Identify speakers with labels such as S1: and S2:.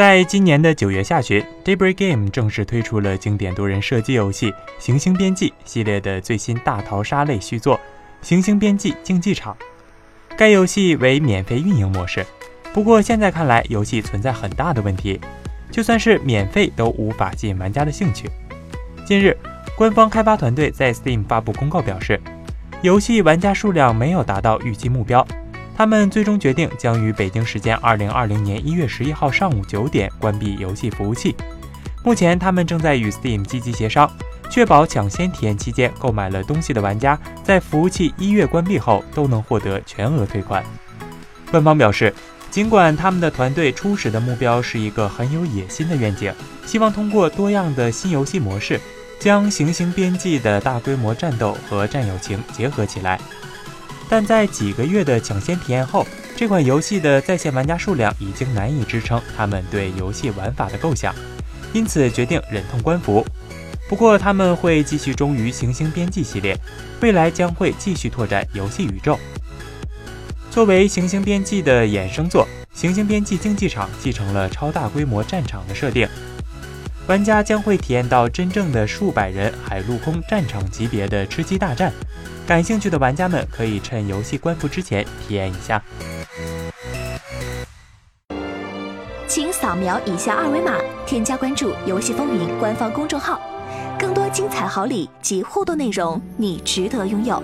S1: 在今年的九月下旬，Daybreak Game 正式推出了经典多人射击游戏《行星边际》系列的最新大逃杀类续作《行星边际竞技场》。该游戏为免费运营模式，不过现在看来，游戏存在很大的问题，就算是免费都无法吸引玩家的兴趣。近日，官方开发团队在 Steam 发布公告表示，游戏玩家数量没有达到预期目标。他们最终决定将于北京时间二零二零年一月十一号上午九点关闭游戏服务器。目前，他们正在与 Steam 积极协商，确保抢先体验期间购买了东西的玩家在服务器一月关闭后都能获得全额退款。官方表示，尽管他们的团队初始的目标是一个很有野心的愿景，希望通过多样的新游戏模式，将行星边际的大规模战斗和战友情结合起来。但在几个月的抢先体验后，这款游戏的在线玩家数量已经难以支撑他们对游戏玩法的构想，因此决定忍痛关服。不过，他们会继续忠于《行星边际》系列，未来将会继续拓展游戏宇宙。作为《行星边际》的衍生作，《行星边际竞技场》继承了超大规模战场的设定，玩家将会体验到真正的数百人海陆空战场级别的吃鸡大战。感兴趣的玩家们可以趁游戏关服之前体验一下。
S2: 请扫描以下二维码，添加关注“游戏风云”官方公众号，更多精彩好礼及互动内容，你值得拥有。